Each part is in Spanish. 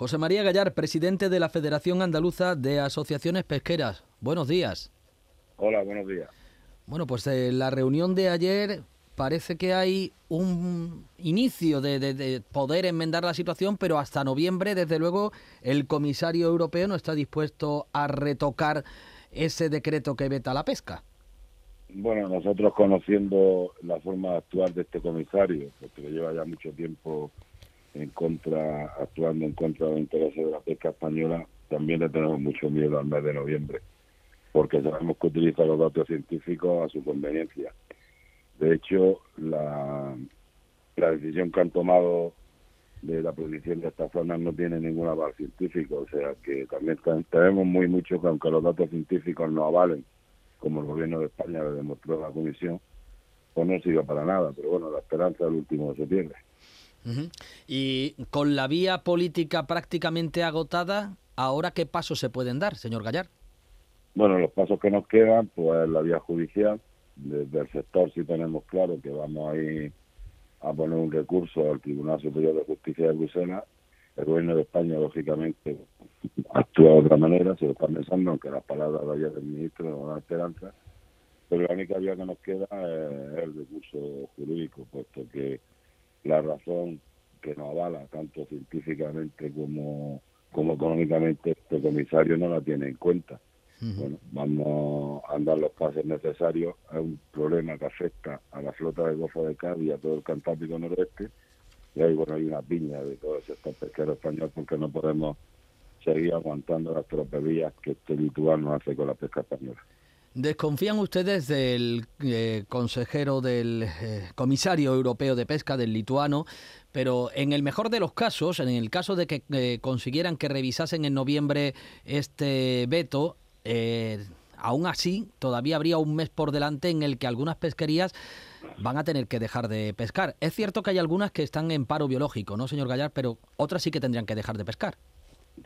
José María Gallar, presidente de la Federación Andaluza de Asociaciones Pesqueras. Buenos días. Hola, buenos días. Bueno, pues en la reunión de ayer parece que hay un inicio de, poder enmendar la situación, pero hasta noviembre, desde luego, el comisario europeo no está dispuesto a retocar ese decreto que veta la pesca. Bueno, nosotros conociendo la forma de actuar de este comisario, porque lleva ya mucho tiempo contra, actuando en contra de los intereses de la pesca española, también le tenemos mucho miedo al mes de noviembre, porque sabemos que utiliza los datos científicos a su conveniencia. De hecho, la, la decisión que han tomado de la prohibición de estas zonas no tiene ningún aval científico, o sea que también tenemos muy mucho que aunque los datos científicos no avalen, como el gobierno de España le demostró a la comisión, pues no sirve para nada, pero bueno, la esperanza del último se pierde. Y con la vía política prácticamente agotada, ¿ahora qué pasos se pueden dar, señor Gallar? Bueno, los pasos que nos quedan, pues la vía judicial. Desde el sector sí tenemos claro que vamos a ir a poner un recurso al Tribunal Superior de Justicia de Bruselas. El gobierno de España, lógicamente, actúa de otra manera, se lo está pensando, aunque las palabras de ayer del ministro no dan esperanza. Pero la única vía que nos queda es el recurso jurídico, puesto que la razón que nos avala tanto científicamente como, como económicamente este comisario no la tiene en cuenta. Bueno, vamos a andar los pasos necesarios. Es un problema que afecta a la flota de Golfo de Cádiz y a todo el Cantábrico Noroeste. Y ahí, bueno, hay una piña de todos estos pesqueros españoles porque no podemos seguir aguantando las tropelías que este lituano hace con la pesca española. ¿Desconfían ustedes del eh, consejero, del eh, comisario europeo de pesca, del lituano? Pero en el mejor de los casos, en el caso de que eh, consiguieran que revisasen en noviembre este veto, aún así todavía habría un mes por delante en el que algunas pesquerías van a tener que dejar de pescar. Es cierto que hay algunas que están en paro biológico, ¿no, señor Gallar? Pero otras sí que tendrían que dejar de pescar.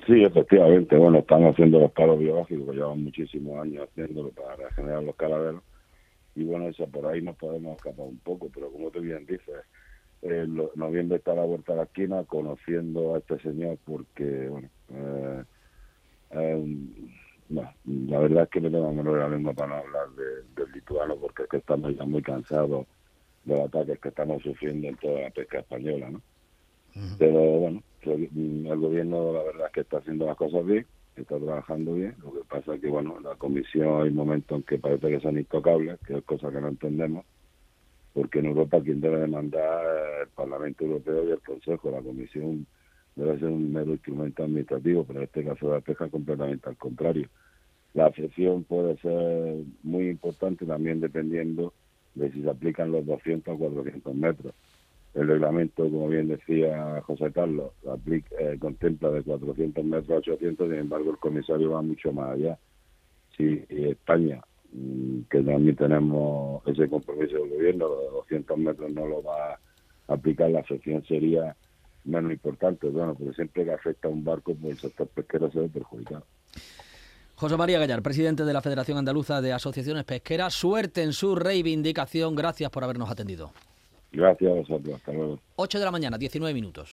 Sí, efectivamente. Bueno, están haciendo los paros biológicos, llevan muchísimos años haciéndolo para generar los caladeros. Y bueno, eso por ahí nos podemos escapar un poco, pero como tú bien dices, en noviembre está a la vuelta de la esquina conociendo a este señor porque, bueno, eh, la verdad es que no tengo menor la lengua para no hablar del lituano porque es que estamos ya muy cansados de los ataques que estamos sufriendo en toda la pesca española, ¿no? Pero bueno, el gobierno la verdad es que está haciendo las cosas bien, está trabajando bien. Lo que pasa es que, bueno, la comisión hay momentos en que parece que son intocables, que es cosa que no entendemos, porque en Europa quien debe demandar el Parlamento Europeo y el Consejo. La comisión debe ser un mero instrumento administrativo, pero en este caso la pesca completamente al contrario. La afección puede ser muy importante también dependiendo de si se aplican los 200 o 400 metros el reglamento, como bien decía José Carlos, aplica, eh, contempla de 400 metros a 800, sin embargo el comisario va mucho más allá. Si España, mm, que también tenemos ese compromiso del gobierno, los 200 metros no lo va a aplicar, la sección sería menos importante, bueno, pero siempre que afecta a un barco, pues el sector pesquero se ve perjudicado. José María Gallar, presidente de la Federación Andaluza de Asociaciones Pesqueras, suerte en su reivindicación, gracias por habernos atendido. Gracias a vosotros. Hasta luego. 8 de la mañana, 19 minutos.